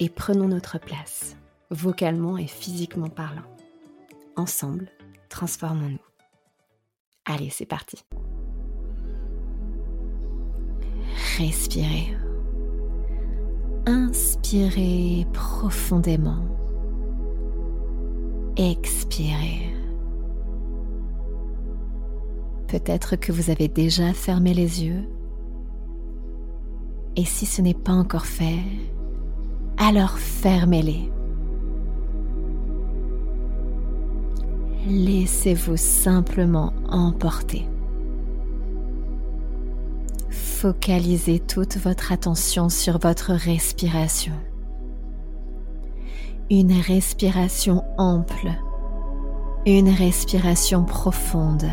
et prenons notre place, vocalement et physiquement parlant. Ensemble, transformons-nous. Allez, c'est parti. Respirez. Inspirez profondément. Expirez. Peut-être que vous avez déjà fermé les yeux. Et si ce n'est pas encore fait, alors fermez-les. Laissez-vous simplement emporter. Focalisez toute votre attention sur votre respiration. Une respiration ample, une respiration profonde.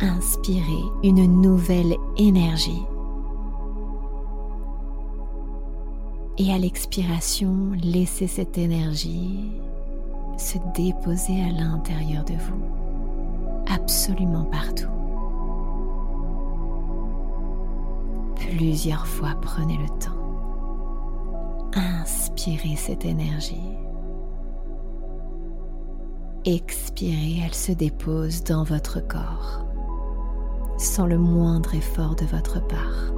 Inspirez une nouvelle énergie. Et à l'expiration, laissez cette énergie se déposer à l'intérieur de vous, absolument partout. Plusieurs fois, prenez le temps. Inspirez cette énergie. Expirez, elle se dépose dans votre corps sans le moindre effort de votre part.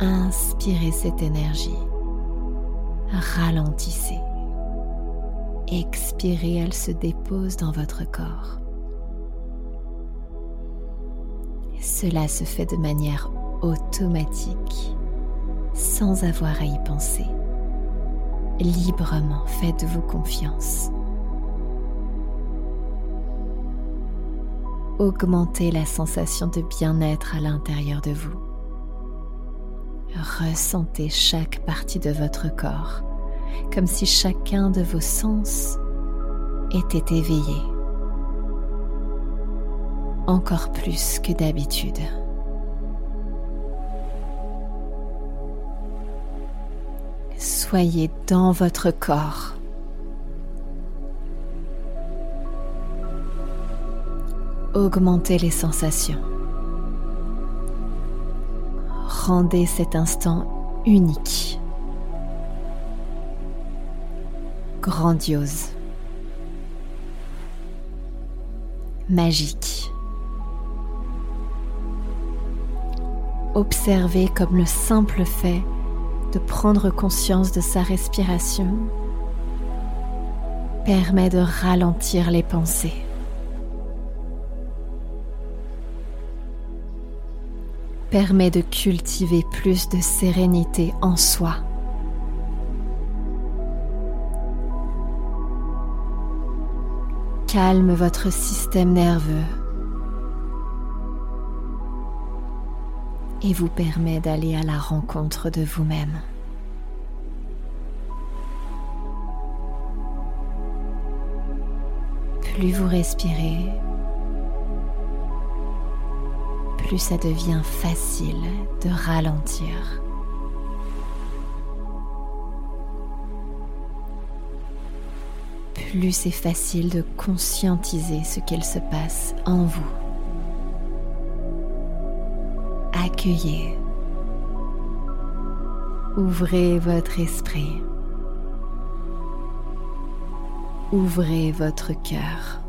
Inspirez cette énergie. Ralentissez. Expirez, elle se dépose dans votre corps. Cela se fait de manière automatique, sans avoir à y penser. Librement, faites-vous confiance. Augmentez la sensation de bien-être à l'intérieur de vous. Ressentez chaque partie de votre corps comme si chacun de vos sens était éveillé, encore plus que d'habitude. Soyez dans votre corps augmentez les sensations. Rendez cet instant unique, grandiose, magique. Observez comme le simple fait de prendre conscience de sa respiration permet de ralentir les pensées. Permet de cultiver plus de sérénité en soi. Calme votre système nerveux et vous permet d'aller à la rencontre de vous-même. Plus vous respirez, plus ça devient facile de ralentir. Plus c'est facile de conscientiser ce qu'il se passe en vous. Accueillez. Ouvrez votre esprit. Ouvrez votre cœur.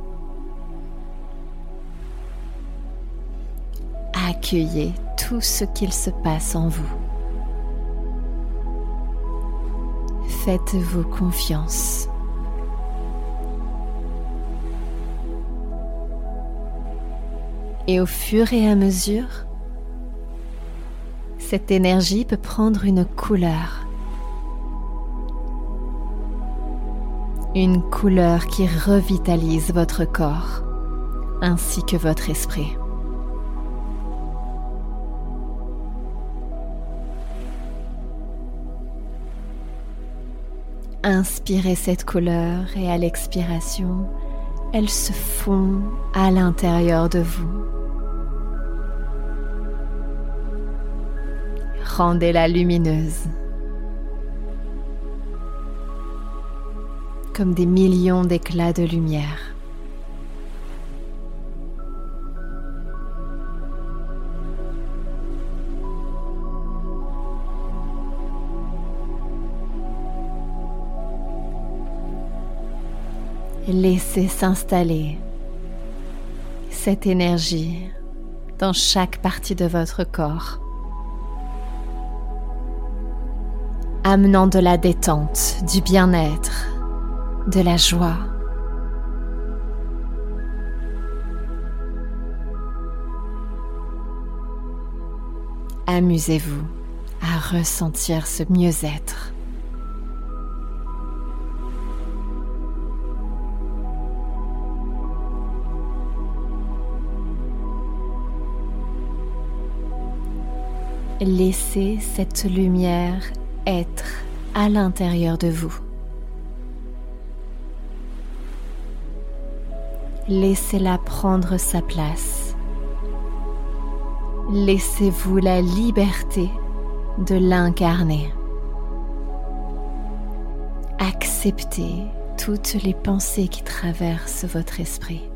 Accueillez tout ce qu'il se passe en vous. Faites-vous confiance. Et au fur et à mesure, cette énergie peut prendre une couleur. Une couleur qui revitalise votre corps ainsi que votre esprit. Inspirez cette couleur et à l'expiration, elle se fond à l'intérieur de vous. Rendez-la lumineuse. Comme des millions d'éclats de lumière. Laissez s'installer cette énergie dans chaque partie de votre corps, amenant de la détente, du bien-être, de la joie. Amusez-vous à ressentir ce mieux-être. Laissez cette lumière être à l'intérieur de vous. Laissez-la prendre sa place. Laissez-vous la liberté de l'incarner. Acceptez toutes les pensées qui traversent votre esprit.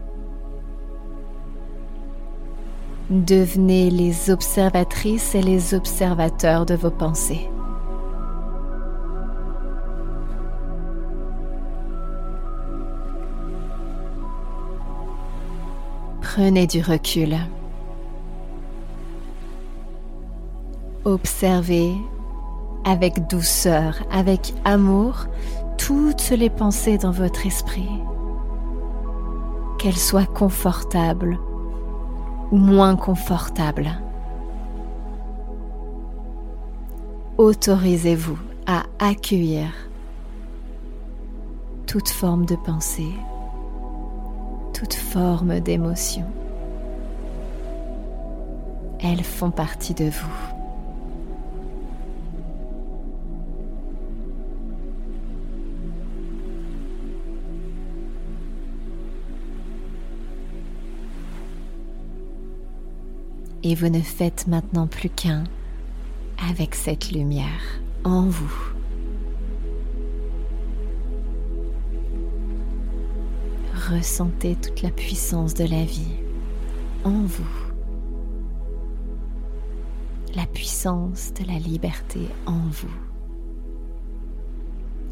Devenez les observatrices et les observateurs de vos pensées. Prenez du recul. Observez avec douceur, avec amour, toutes les pensées dans votre esprit, qu'elles soient confortables moins confortable. Autorisez-vous à accueillir toute forme de pensée, toute forme d'émotion. Elles font partie de vous. Et vous ne faites maintenant plus qu'un avec cette lumière en vous. Ressentez toute la puissance de la vie en vous. La puissance de la liberté en vous.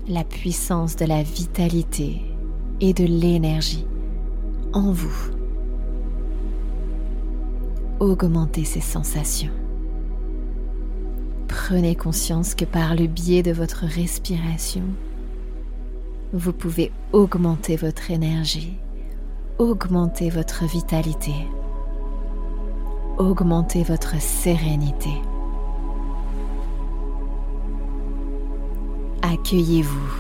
La puissance de la vitalité et de l'énergie en vous augmenter ces sensations. Prenez conscience que par le biais de votre respiration, vous pouvez augmenter votre énergie, augmenter votre vitalité, augmenter votre sérénité. Accueillez-vous.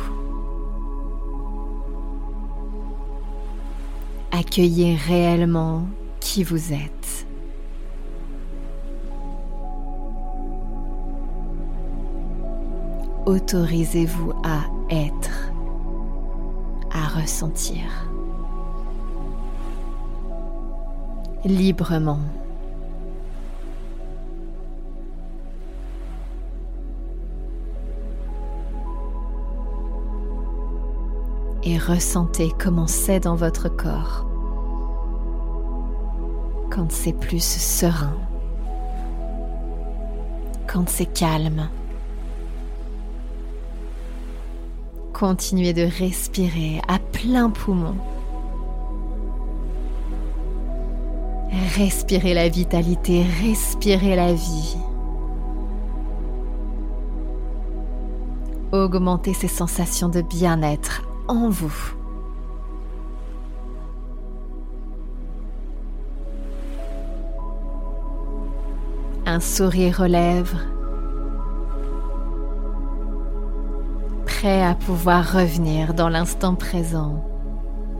Accueillez réellement qui vous êtes. Autorisez-vous à être, à ressentir librement. Et ressentez comment c'est dans votre corps quand c'est plus serein, quand c'est calme. Continuez de respirer à plein poumon. Respirez la vitalité, respirez la vie. Augmentez ces sensations de bien-être en vous. Un sourire aux lèvres, prêt à pouvoir revenir dans l'instant présent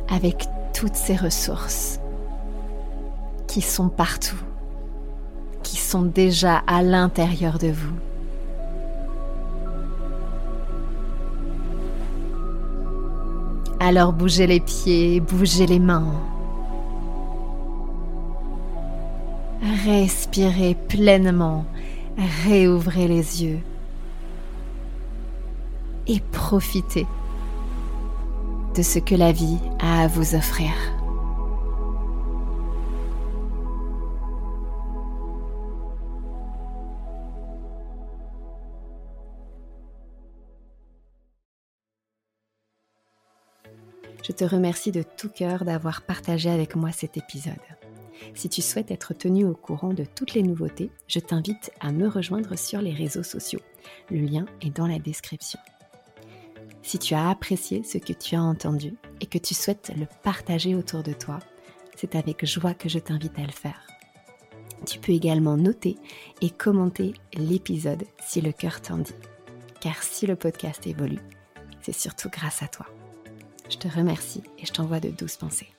avec toutes ces ressources qui sont partout, qui sont déjà à l'intérieur de vous. Alors bougez les pieds, bougez les mains. Respirez pleinement, réouvrez les yeux et profitez de ce que la vie a à vous offrir. Je te remercie de tout cœur d'avoir partagé avec moi cet épisode. Si tu souhaites être tenu au courant de toutes les nouveautés, je t'invite à me rejoindre sur les réseaux sociaux. Le lien est dans la description. Si tu as apprécié ce que tu as entendu et que tu souhaites le partager autour de toi, c'est avec joie que je t'invite à le faire. Tu peux également noter et commenter l'épisode si le cœur t'en dit. Car si le podcast évolue, c'est surtout grâce à toi. Je te remercie et je t'envoie de douces pensées.